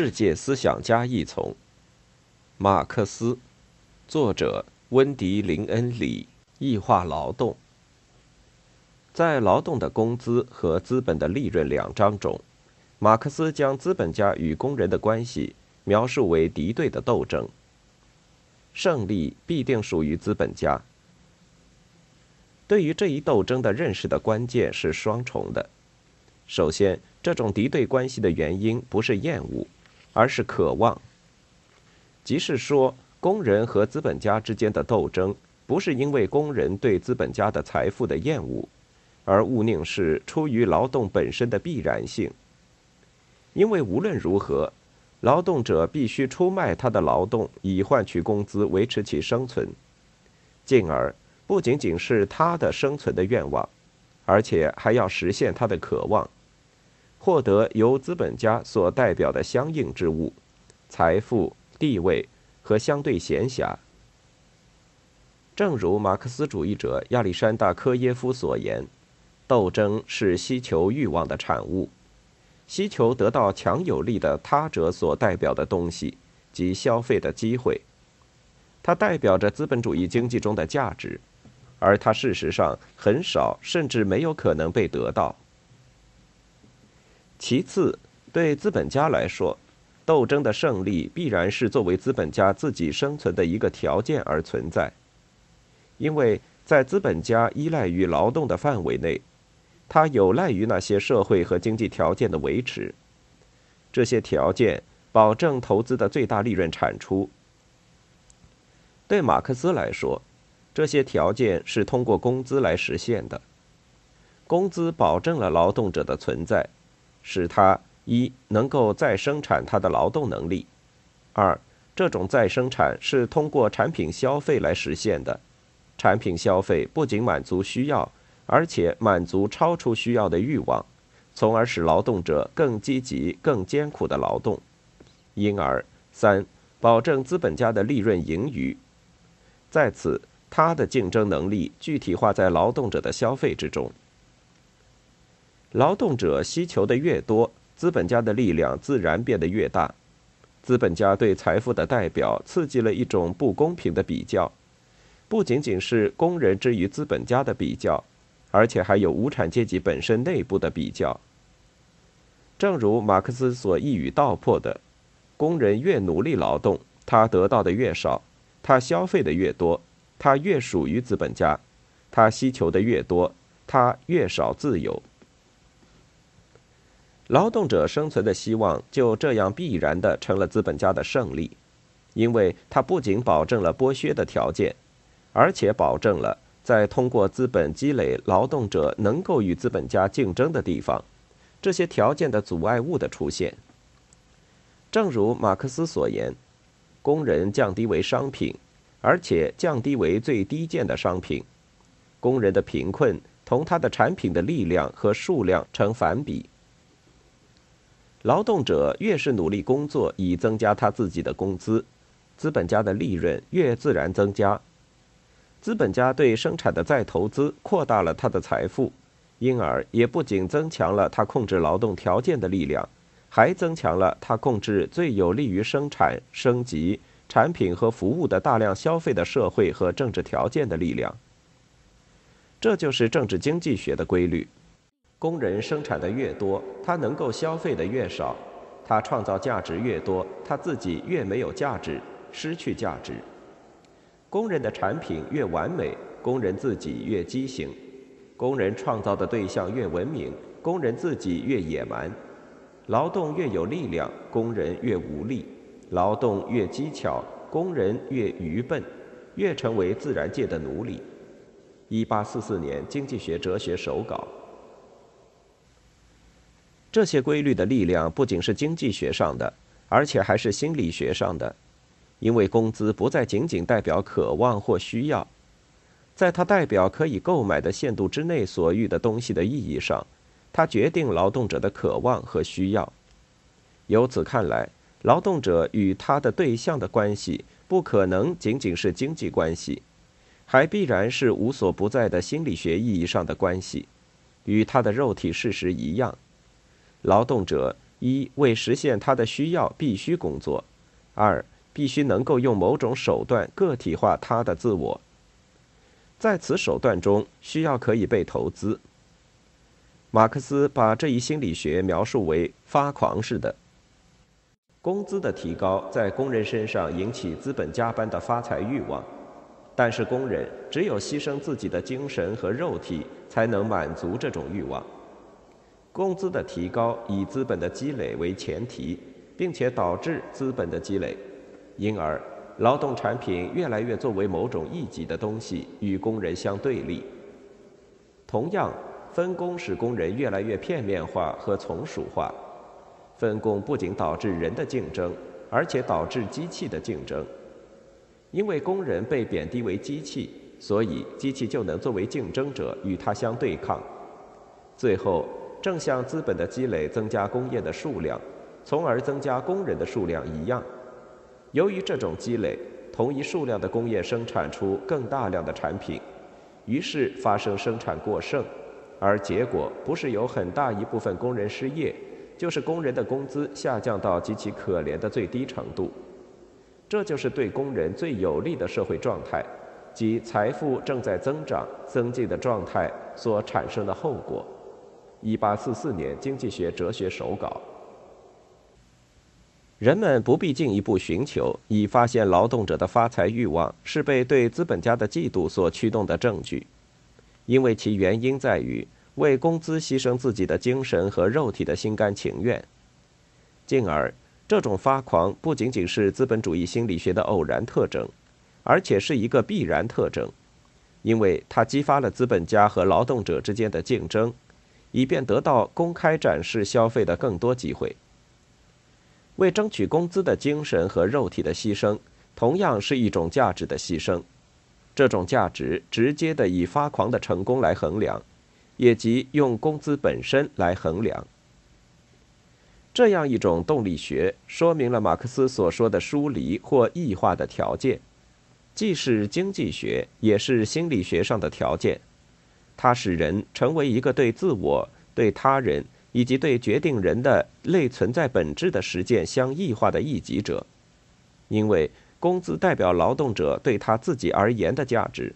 世界思想家一丛，马克思，作者温迪·林恩里，异化劳动。在《劳动的工资和资本的利润》两章中，马克思将资本家与工人的关系描述为敌对的斗争。胜利必定属于资本家。对于这一斗争的认识的关键是双重的。首先，这种敌对关系的原因不是厌恶。而是渴望，即是说，工人和资本家之间的斗争，不是因为工人对资本家的财富的厌恶，而务宁是出于劳动本身的必然性。因为无论如何，劳动者必须出卖他的劳动以换取工资，维持其生存，进而不仅仅是他的生存的愿望，而且还要实现他的渴望。获得由资本家所代表的相应之物，财富、地位和相对闲暇。正如马克思主义者亚历山大·科耶夫所言：“斗争是需求欲望的产物，需求得到强有力的他者所代表的东西及消费的机会。它代表着资本主义经济中的价值，而它事实上很少甚至没有可能被得到。”其次，对资本家来说，斗争的胜利必然是作为资本家自己生存的一个条件而存在，因为在资本家依赖于劳动的范围内，他有赖于那些社会和经济条件的维持，这些条件保证投资的最大利润产出。对马克思来说，这些条件是通过工资来实现的，工资保证了劳动者的存在。使他一能够再生产他的劳动能力，二这种再生产是通过产品消费来实现的，产品消费不仅满足需要，而且满足超出需要的欲望，从而使劳动者更积极、更艰苦的劳动，因而三保证资本家的利润盈余，在此他的竞争能力具体化在劳动者的消费之中。劳动者需求的越多，资本家的力量自然变得越大。资本家对财富的代表刺激了一种不公平的比较，不仅仅是工人之于资本家的比较，而且还有无产阶级本身内部的比较。正如马克思所一语道破的：工人越努力劳动，他得到的越少；他消费的越多，他越属于资本家；他需求的越多，他越少自由。劳动者生存的希望就这样必然的成了资本家的胜利，因为它不仅保证了剥削的条件，而且保证了在通过资本积累劳动者能够与资本家竞争的地方，这些条件的阻碍物的出现。正如马克思所言，工人降低为商品，而且降低为最低贱的商品，工人的贫困同他的产品的力量和数量成反比。劳动者越是努力工作以增加他自己的工资，资本家的利润越自然增加。资本家对生产的再投资扩大了他的财富，因而也不仅增强了他控制劳动条件的力量，还增强了他控制最有利于生产升级产品和服务的大量消费的社会和政治条件的力量。这就是政治经济学的规律。工人生产的越多，他能够消费的越少；他创造价值越多，他自己越没有价值，失去价值。工人的产品越完美，工人自己越畸形；工人创造的对象越文明，工人自己越野蛮。劳动越有力量，工人越无力；劳动越机巧，工人越愚笨，越成为自然界的奴隶。一八四四年，《经济学哲学手稿》。这些规律的力量不仅是经济学上的，而且还是心理学上的，因为工资不再仅仅代表渴望或需要，在它代表可以购买的限度之内所欲的东西的意义上，它决定劳动者的渴望和需要。由此看来，劳动者与他的对象的关系不可能仅仅是经济关系，还必然是无所不在的心理学意义上的关系，与他的肉体事实一样。劳动者一为实现他的需要必须工作；二必须能够用某种手段个体化他的自我。在此手段中，需要可以被投资。马克思把这一心理学描述为发狂式的。工资的提高在工人身上引起资本家般的发财欲望，但是工人只有牺牲自己的精神和肉体，才能满足这种欲望。工资的提高以资本的积累为前提，并且导致资本的积累，因而劳动产品越来越作为某种一级的东西与工人相对立。同样，分工使工人越来越片面化和从属化。分工不仅导致人的竞争，而且导致机器的竞争。因为工人被贬低为机器，所以机器就能作为竞争者与它相对抗。最后，正像资本的积累增加工业的数量，从而增加工人的数量一样，由于这种积累，同一数量的工业生产出更大量的产品，于是发生生产过剩，而结果不是有很大一部分工人失业。就是工人的工资下降到极其可怜的最低程度，这就是对工人最有利的社会状态，即财富正在增长、增进的状态所产生的后果。一八四四年经济学哲学手稿。人们不必进一步寻求以发现劳动者的发财欲望是被对资本家的嫉妒所驱动的证据，因为其原因在于。为工资牺牲自己的精神和肉体的心甘情愿，进而这种发狂不仅仅是资本主义心理学的偶然特征，而且是一个必然特征，因为它激发了资本家和劳动者之间的竞争，以便得到公开展示消费的更多机会。为争取工资的精神和肉体的牺牲，同样是一种价值的牺牲，这种价值直接的以发狂的成功来衡量。也即用工资本身来衡量，这样一种动力学说明了马克思所说的疏离或异化的条件，既是经济学也是心理学上的条件。它使人成为一个对自我、对他人以及对决定人的类存在本质的实践相异化的异己者，因为工资代表劳动者对他自己而言的价值。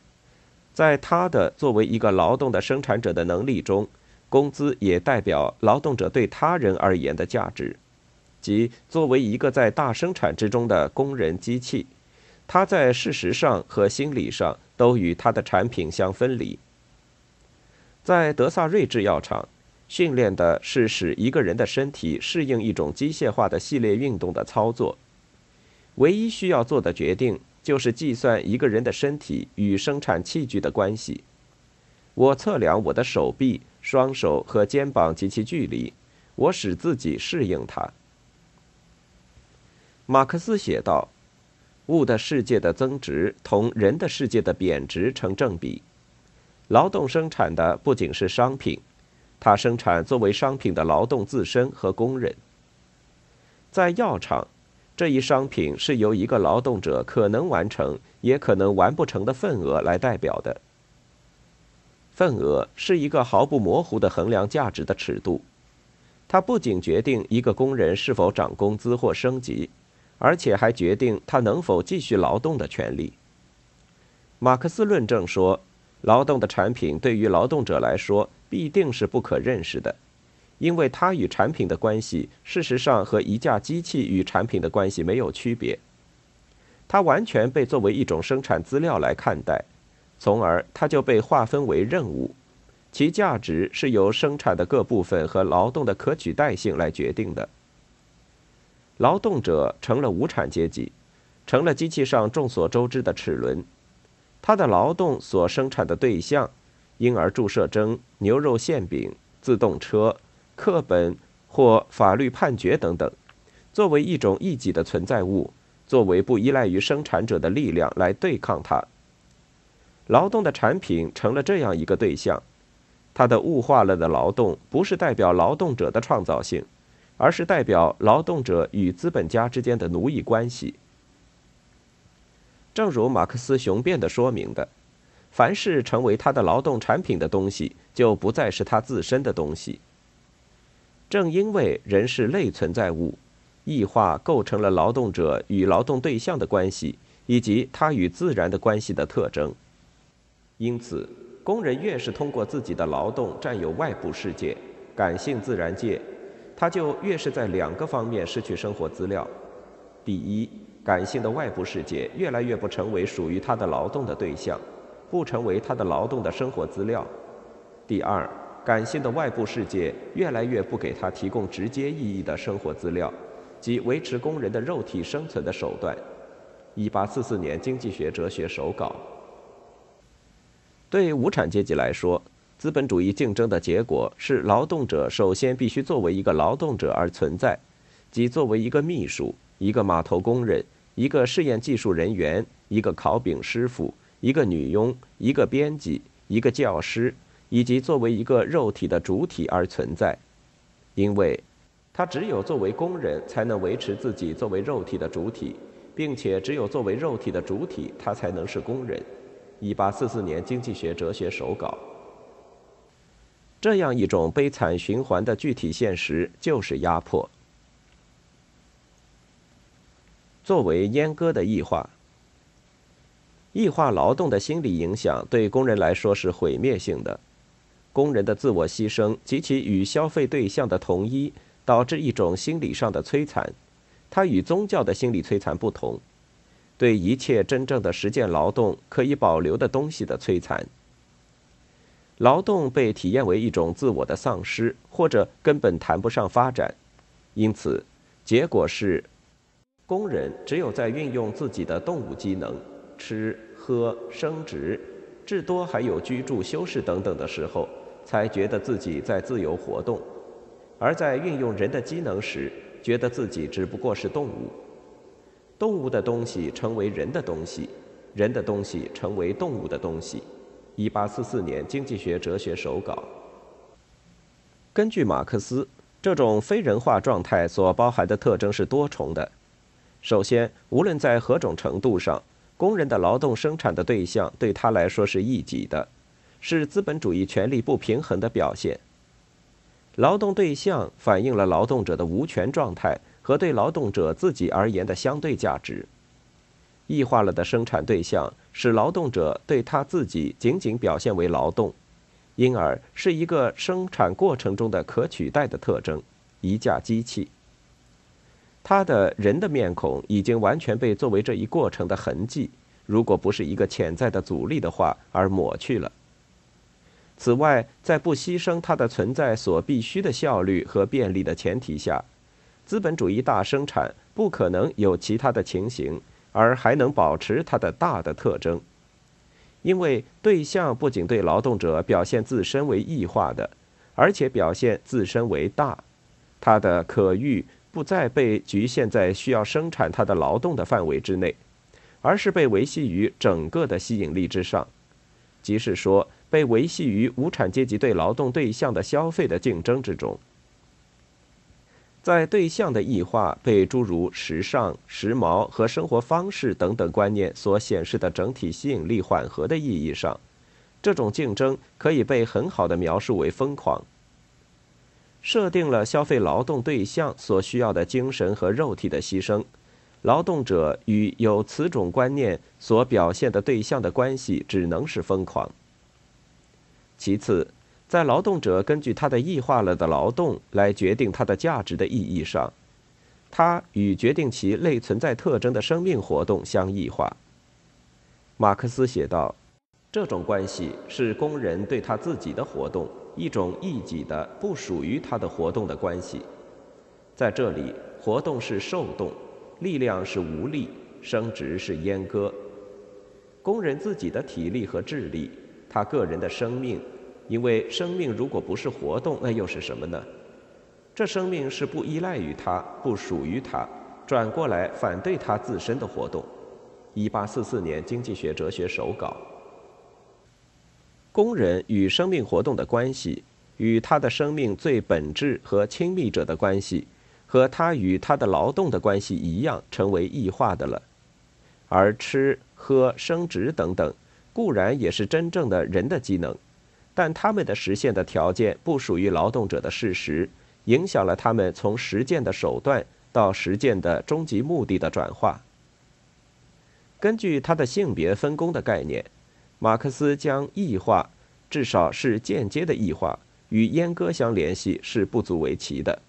在他的作为一个劳动的生产者的能力中，工资也代表劳动者对他人而言的价值，即作为一个在大生产之中的工人机器，他在事实上和心理上都与他的产品相分离。在德萨瑞制药厂，训练的是使一个人的身体适应一种机械化的系列运动的操作，唯一需要做的决定。就是计算一个人的身体与生产器具的关系。我测量我的手臂、双手和肩膀及其距离，我使自己适应它。马克思写道：“物的世界的增值同人的世界的贬值成正比。劳动生产的不仅是商品，它生产作为商品的劳动自身和工人。在药厂。”这一商品是由一个劳动者可能完成，也可能完不成的份额来代表的。份额是一个毫不模糊的衡量价值的尺度，它不仅决定一个工人是否涨工资或升级，而且还决定他能否继续劳动的权利。马克思论证说，劳动的产品对于劳动者来说必定是不可认识的。因为它与产品的关系，事实上和一架机器与产品的关系没有区别。它完全被作为一种生产资料来看待，从而它就被划分为任务，其价值是由生产的各部分和劳动的可取代性来决定的。劳动者成了无产阶级，成了机器上众所周知的齿轮，他的劳动所生产的对象，婴儿注射针、牛肉馅饼、自动车。课本或法律判决等等，作为一种异己的存在物，作为不依赖于生产者的力量来对抗它。劳动的产品成了这样一个对象，它的物化了的劳动不是代表劳动者的创造性，而是代表劳动者与资本家之间的奴役关系。正如马克思雄辩的说明的，凡是成为他的劳动产品的东西，就不再是他自身的东西。正因为人是类存在物，异化构成了劳动者与劳动对象的关系以及他与自然的关系的特征。因此，工人越是通过自己的劳动占有外部世界、感性自然界，他就越是在两个方面失去生活资料。第一，感性的外部世界越来越不成为属于他的劳动的对象，不成为他的劳动的生活资料。第二。感性的外部世界越来越不给他提供直接意义的生活资料，即维持工人的肉体生存的手段。一八四四年经济学哲学手稿。对无产阶级来说，资本主义竞争的结果是劳动者首先必须作为一个劳动者而存在，即作为一个秘书、一个码头工人、一个试验技术人员、一个烤饼师傅、一个女佣、一个编辑、一个教师。以及作为一个肉体的主体而存在，因为，他只有作为工人才能维持自己作为肉体的主体，并且只有作为肉体的主体，他才能是工人。一八四四年经济学哲学手稿。这样一种悲惨循环的具体现实就是压迫。作为阉割的异化，异化劳动的心理影响对工人来说是毁灭性的。工人的自我牺牲及其与消费对象的统一，导致一种心理上的摧残。它与宗教的心理摧残不同，对一切真正的实践劳动可以保留的东西的摧残。劳动被体验为一种自我的丧失，或者根本谈不上发展。因此，结果是，工人只有在运用自己的动物机能——吃、喝、生殖，至多还有居住、修饰等等的时候。才觉得自己在自由活动，而在运用人的机能时，觉得自己只不过是动物。动物的东西成为人的东西，人的东西成为动物的东西。一八四四年经济学哲学手稿。根据马克思，这种非人化状态所包含的特征是多重的。首先，无论在何种程度上，工人的劳动生产的对象对他来说是异己的。是资本主义权力不平衡的表现。劳动对象反映了劳动者的无权状态和对劳动者自己而言的相对价值。异化了的生产对象使劳动者对他自己仅仅表现为劳动，因而是一个生产过程中的可取代的特征，一架机器。他的人的面孔已经完全被作为这一过程的痕迹，如果不是一个潜在的阻力的话，而抹去了。此外，在不牺牲它的存在所必须的效率和便利的前提下，资本主义大生产不可能有其他的情形，而还能保持它的大的特征。因为对象不仅对劳动者表现自身为异化的，而且表现自身为大，它的可欲不再被局限在需要生产它的劳动的范围之内，而是被维系于整个的吸引力之上，即是说。被维系于无产阶级对劳动对象的消费的竞争之中，在对象的异化被诸如时尚、时髦和生活方式等等观念所显示的整体吸引力缓和的意义上，这种竞争可以被很好的描述为疯狂。设定了消费劳动对象所需要的精神和肉体的牺牲，劳动者与有此种观念所表现的对象的关系只能是疯狂。其次，在劳动者根据他的异化了的劳动来决定他的价值的意义上，他与决定其类存在特征的生命活动相异化。马克思写道：“这种关系是工人对他自己的活动一种异己的、不属于他的活动的关系。在这里，活动是受动，力量是无力，生殖是阉割。工人自己的体力和智力，他个人的生命。”因为生命如果不是活动，那又是什么呢？这生命是不依赖于他，不属于他，转过来反对他自身的活动。一八四四年经济学哲学手稿。工人与生命活动的关系，与他的生命最本质和亲密者的关系，和他与他的劳动的关系一样，成为异化的了。而吃、喝、生殖等等，固然也是真正的人的机能。但他们的实现的条件不属于劳动者的事实，影响了他们从实践的手段到实践的终极目的的转化。根据他的性别分工的概念，马克思将异化，至少是间接的异化，与阉割相联系是不足为奇的。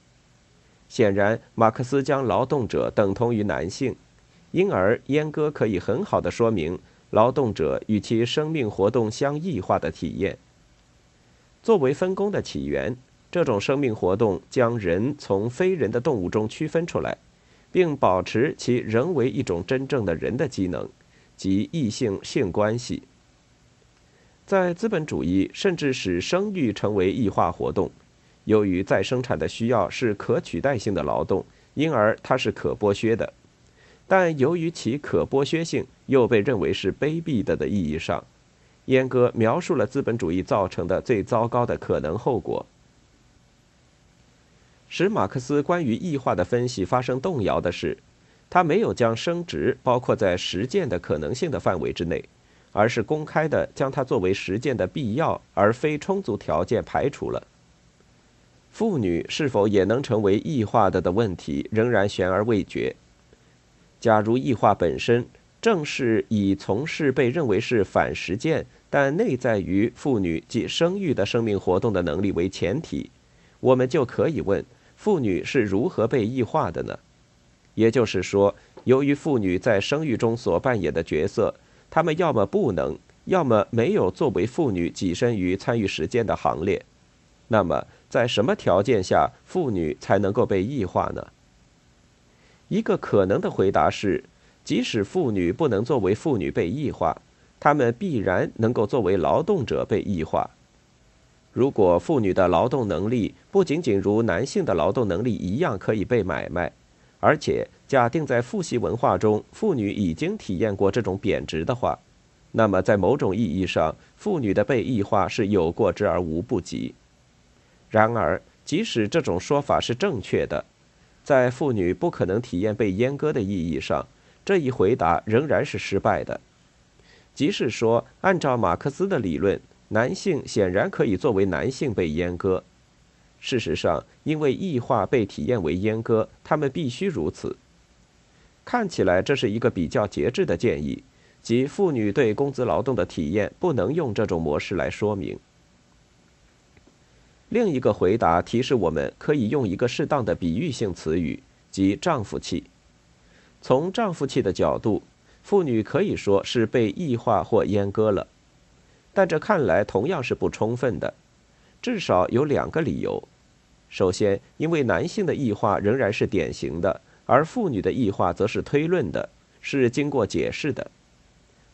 显然，马克思将劳动者等同于男性，因而阉割可以很好的说明劳动者与其生命活动相异化的体验。作为分工的起源，这种生命活动将人从非人的动物中区分出来，并保持其仍为一种真正的人的机能，即异性性关系。在资本主义，甚至使生育成为异化活动。由于再生产的需要是可取代性的劳动，因而它是可剥削的。但由于其可剥削性，又被认为是卑鄙的的意义上。阉割描述了资本主义造成的最糟糕的可能后果。使马克思关于异化的分析发生动摇的是，他没有将生殖包括在实践的可能性的范围之内，而是公开的将它作为实践的必要而非充足条件排除了。妇女是否也能成为异化的的问题仍然悬而未决。假如异化本身。正是以从事被认为是反实践，但内在于妇女及生育的生命活动的能力为前提，我们就可以问：妇女是如何被异化的呢？也就是说，由于妇女在生育中所扮演的角色，她们要么不能，要么没有作为妇女跻身于参与实践的行列。那么，在什么条件下妇女才能够被异化呢？一个可能的回答是。即使妇女不能作为妇女被异化，她们必然能够作为劳动者被异化。如果妇女的劳动能力不仅仅如男性的劳动能力一样可以被买卖，而且假定在父系文化中妇女已经体验过这种贬值的话，那么在某种意义上，妇女的被异化是有过之而无不及。然而，即使这种说法是正确的，在妇女不可能体验被阉割的意义上，这一回答仍然是失败的。即是说，按照马克思的理论，男性显然可以作为男性被阉割。事实上，因为异化被体验为阉割，他们必须如此。看起来这是一个比较节制的建议，即妇女对工资劳动的体验不能用这种模式来说明。另一个回答提示我们可以用一个适当的比喻性词语，即丈夫气。从丈夫气的角度，妇女可以说是被异化或阉割了，但这看来同样是不充分的。至少有两个理由：首先，因为男性的异化仍然是典型的，而妇女的异化则是推论的，是经过解释的；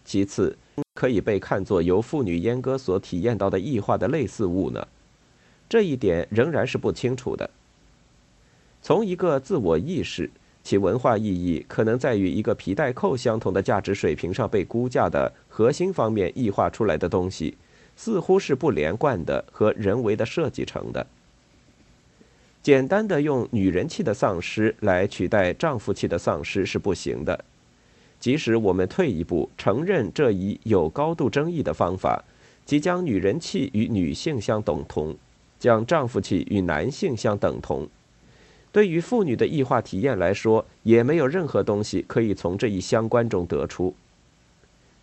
其次，可以被看作由妇女阉割所体验到的异化的类似物呢？这一点仍然是不清楚的。从一个自我意识。其文化意义可能在于一个皮带扣相同的价值水平上被估价的核心方面异化出来的东西，似乎是不连贯的和人为的设计成的。简单的用女人气的丧失来取代丈夫气的丧失是不行的。即使我们退一步承认这一有高度争议的方法，即将女人气与女性相等同，将丈夫气与男性相等同。对于妇女的异化体验来说，也没有任何东西可以从这一相关中得出。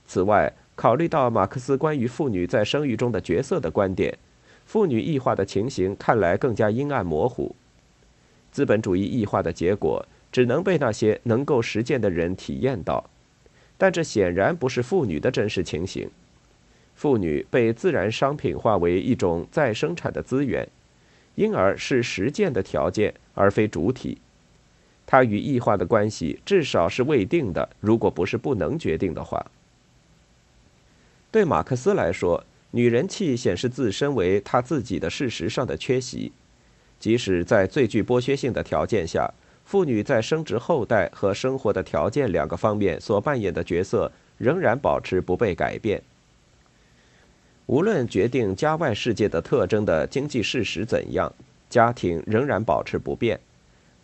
此外，考虑到马克思关于妇女在生育中的角色的观点，妇女异化的情形看来更加阴暗模糊。资本主义异化的结果只能被那些能够实践的人体验到，但这显然不是妇女的真实情形。妇女被自然商品化为一种再生产的资源。因而是实践的条件，而非主体。它与异化的关系至少是未定的，如果不是不能决定的话。对马克思来说，女人气显示自身为她自己的事实上的缺席。即使在最具剥削性的条件下，妇女在生殖后代和生活的条件两个方面所扮演的角色仍然保持不被改变。无论决定家外世界的特征的经济事实怎样，家庭仍然保持不变。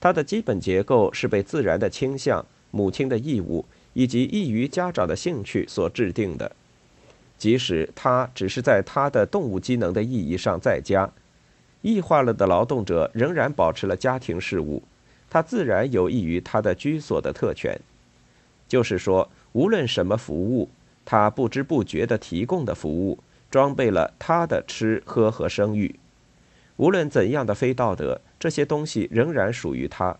它的基本结构是被自然的倾向、母亲的义务以及易于家长的兴趣所制定的，即使它只是在它的动物机能的意义上在家，异化了的劳动者仍然保持了家庭事务，他自然有益于他的居所的特权。就是说，无论什么服务，他不知不觉地提供的服务，装备了他的吃喝和生育。无论怎样的非道德，这些东西仍然属于他。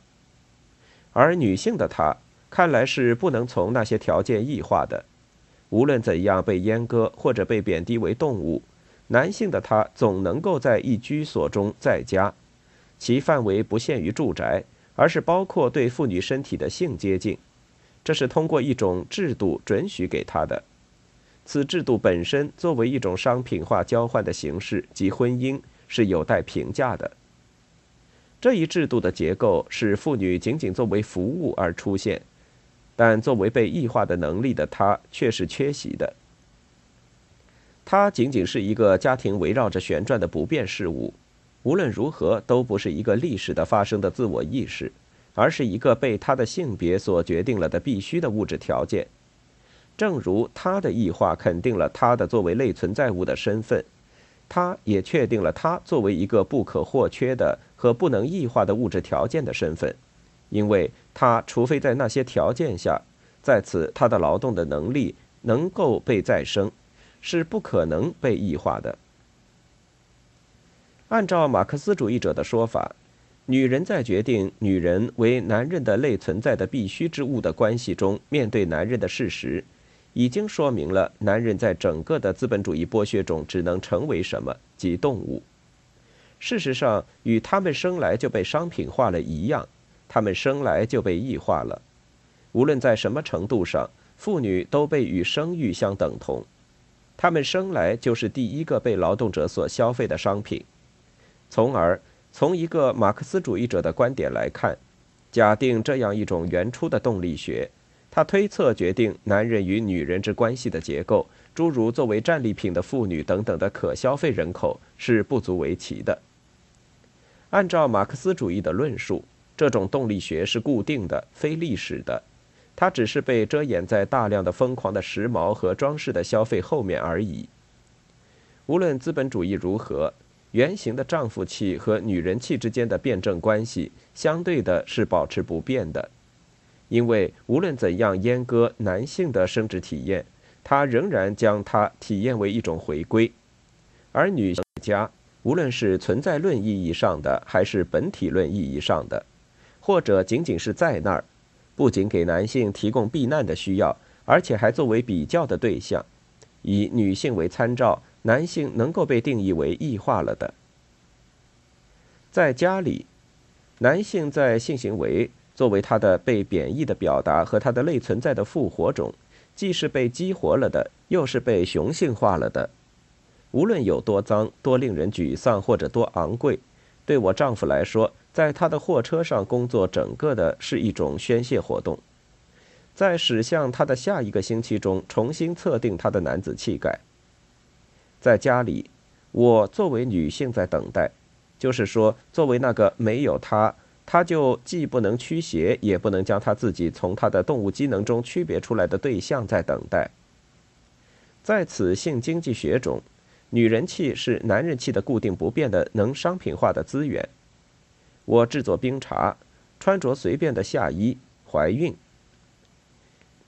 而女性的她，看来是不能从那些条件异化的。无论怎样被阉割或者被贬低为动物，男性的他总能够在一居所中在家，其范围不限于住宅，而是包括对妇女身体的性接近。这是通过一种制度准许给他的。此制度本身作为一种商品化交换的形式及婚姻，是有待评价的。这一制度的结构使妇女仅仅作为服务而出现。但作为被异化的能力的他却是缺席的。他仅仅是一个家庭围绕着旋转的不变事物，无论如何都不是一个历史的发生的自我意识，而是一个被他的性别所决定了的必须的物质条件。正如他的异化肯定了他的作为类存在物的身份，他也确定了他作为一个不可或缺的和不能异化的物质条件的身份。因为他除非在那些条件下，在此他的劳动的能力能够被再生，是不可能被异化的。按照马克思主义者的说法，女人在决定女人为男人的类存在的必须之物的关系中，面对男人的事实，已经说明了男人在整个的资本主义剥削中只能成为什么，即动物。事实上，与他们生来就被商品化了一样。他们生来就被异化了，无论在什么程度上，妇女都被与生育相等同。他们生来就是第一个被劳动者所消费的商品。从而，从一个马克思主义者的观点来看，假定这样一种原初的动力学，他推测决定男人与女人之关系的结构，诸如作为战利品的妇女等等的可消费人口是不足为奇的。按照马克思主义的论述。这种动力学是固定的、非历史的，它只是被遮掩在大量的疯狂的时髦和装饰的消费后面而已。无论资本主义如何，原型的丈夫气和女人气之间的辩证关系，相对的是保持不变的，因为无论怎样阉割男性的生殖体验，它仍然将它体验为一种回归，而女性家，无论是存在论意义上的，还是本体论意义上的。或者仅仅是在那儿，不仅给男性提供避难的需要，而且还作为比较的对象，以女性为参照，男性能够被定义为异化了的。在家里，男性在性行为作为他的被贬义的表达和他的类存在的复活中，既是被激活了的，又是被雄性化了的。无论有多脏、多令人沮丧或者多昂贵，对我丈夫来说。在他的货车上工作，整个的是一种宣泄活动，在驶向他的下一个星期中，重新测定他的男子气概。在家里，我作为女性在等待，就是说，作为那个没有他，他就既不能驱邪，也不能将他自己从他的动物机能中区别出来的对象在等待。在此性经济学中，女人气是男人气的固定不变的能商品化的资源。我制作冰茶，穿着随便的夏衣，怀孕。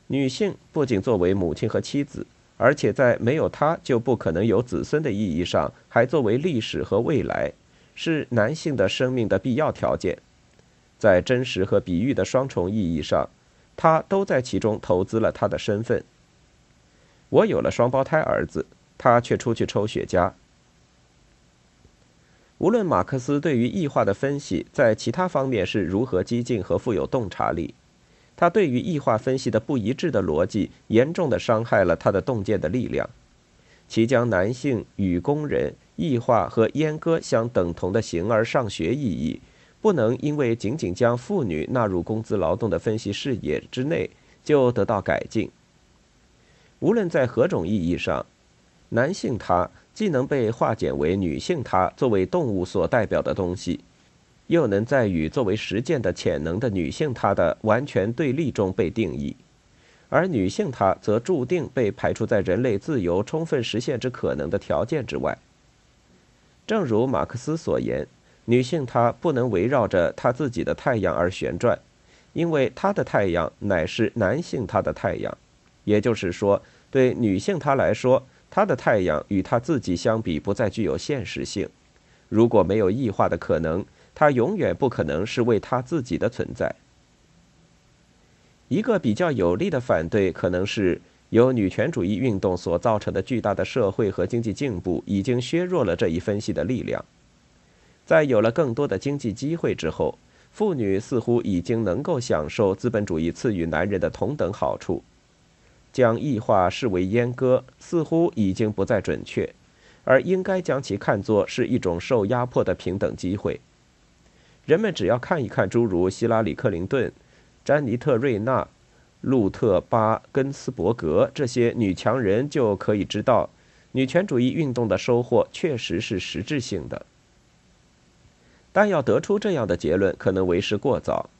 女性不仅作为母亲和妻子，而且在没有她就不可能有子孙的意义上，还作为历史和未来，是男性的生命的必要条件。在真实和比喻的双重意义上，他都在其中投资了他的身份。我有了双胞胎儿子，他却出去抽雪茄。无论马克思对于异化的分析在其他方面是如何激进和富有洞察力，他对于异化分析的不一致的逻辑严重的伤害了他的洞见的力量。其将男性与工人异化和阉割相等同的形而上学意义，不能因为仅仅将妇女纳入工资劳动的分析视野之内就得到改进。无论在何种意义上，男性他。既能被化简为女性，她作为动物所代表的东西，又能在与作为实践的潜能的女性她的完全对立中被定义，而女性她则注定被排除在人类自由充分实现之可能的条件之外。正如马克思所言，女性她不能围绕着她自己的太阳而旋转，因为她的太阳乃是男性她的太阳。也就是说，对女性她来说，他的太阳与他自己相比不再具有现实性。如果没有异化的可能，他永远不可能是为他自己的存在。一个比较有力的反对，可能是由女权主义运动所造成的巨大的社会和经济进步，已经削弱了这一分析的力量。在有了更多的经济机会之后，妇女似乎已经能够享受资本主义赐予男人的同等好处。将异化视为阉割，似乎已经不再准确，而应该将其看作是一种受压迫的平等机会。人们只要看一看诸如希拉里·克林顿。詹妮特·瑞娜、路特·巴根斯伯格这些女强人就可以知道，女权主义运动的收获确实是实质性的。但要得出这样的结论，可能为时过早。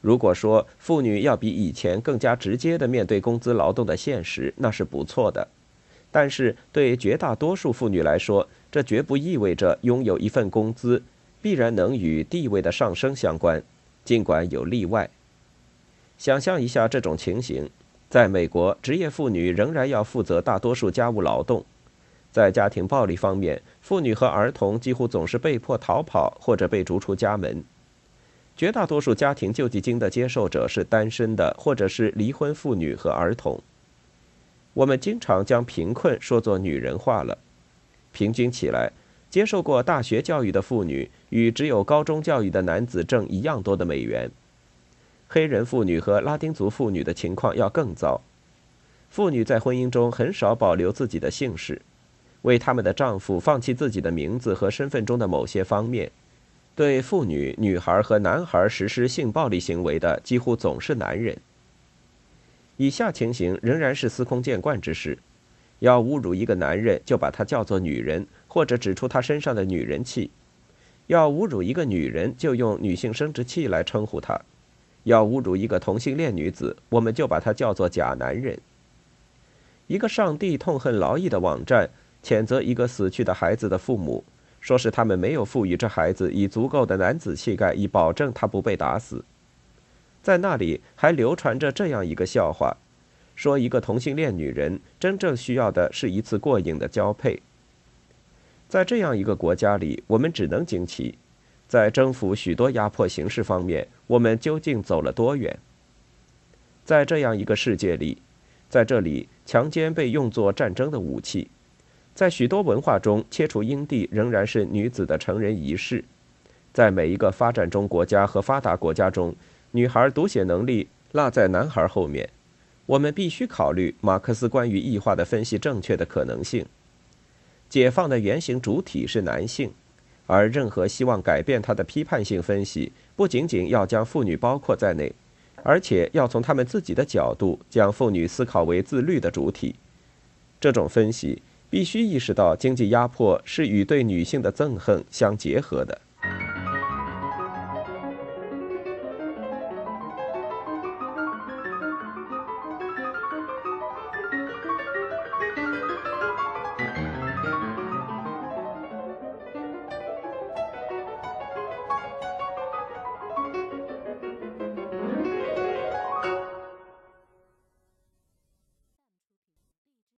如果说妇女要比以前更加直接地面对工资劳动的现实，那是不错的。但是对绝大多数妇女来说，这绝不意味着拥有一份工资必然能与地位的上升相关，尽管有例外。想象一下这种情形，在美国，职业妇女仍然要负责大多数家务劳动。在家庭暴力方面，妇女和儿童几乎总是被迫逃跑或者被逐出家门。绝大多数家庭救济金的接受者是单身的，或者是离婚妇女和儿童。我们经常将贫困说作女人化了。平均起来，接受过大学教育的妇女与只有高中教育的男子挣一样多的美元。黑人妇女和拉丁族妇女的情况要更糟。妇女在婚姻中很少保留自己的姓氏，为他们的丈夫放弃自己的名字和身份中的某些方面。对妇女、女孩和男孩实施性暴力行为的几乎总是男人。以下情形仍然是司空见惯之事：要侮辱一个男人，就把他叫做女人，或者指出他身上的女人气；要侮辱一个女人，就用女性生殖器来称呼她。要侮辱一个同性恋女子，我们就把她叫做假男人。一个上帝痛恨劳役的网站谴责一个死去的孩子的父母，说是他们没有赋予这孩子以足够的男子气概，以保证他不被打死。在那里还流传着这样一个笑话，说一个同性恋女人真正需要的是一次过瘾的交配。在这样一个国家里，我们只能惊奇。在征服许多压迫形式方面，我们究竟走了多远？在这样一个世界里，在这里，强奸被用作战争的武器；在许多文化中，切除阴蒂仍然是女子的成人仪式；在每一个发展中国家和发达国家中，女孩读写能力落在男孩后面。我们必须考虑马克思关于异化的分析正确的可能性。解放的原型主体是男性。而任何希望改变他的批判性分析，不仅仅要将妇女包括在内，而且要从他们自己的角度将妇女思考为自律的主体。这种分析必须意识到，经济压迫是与对女性的憎恨相结合的。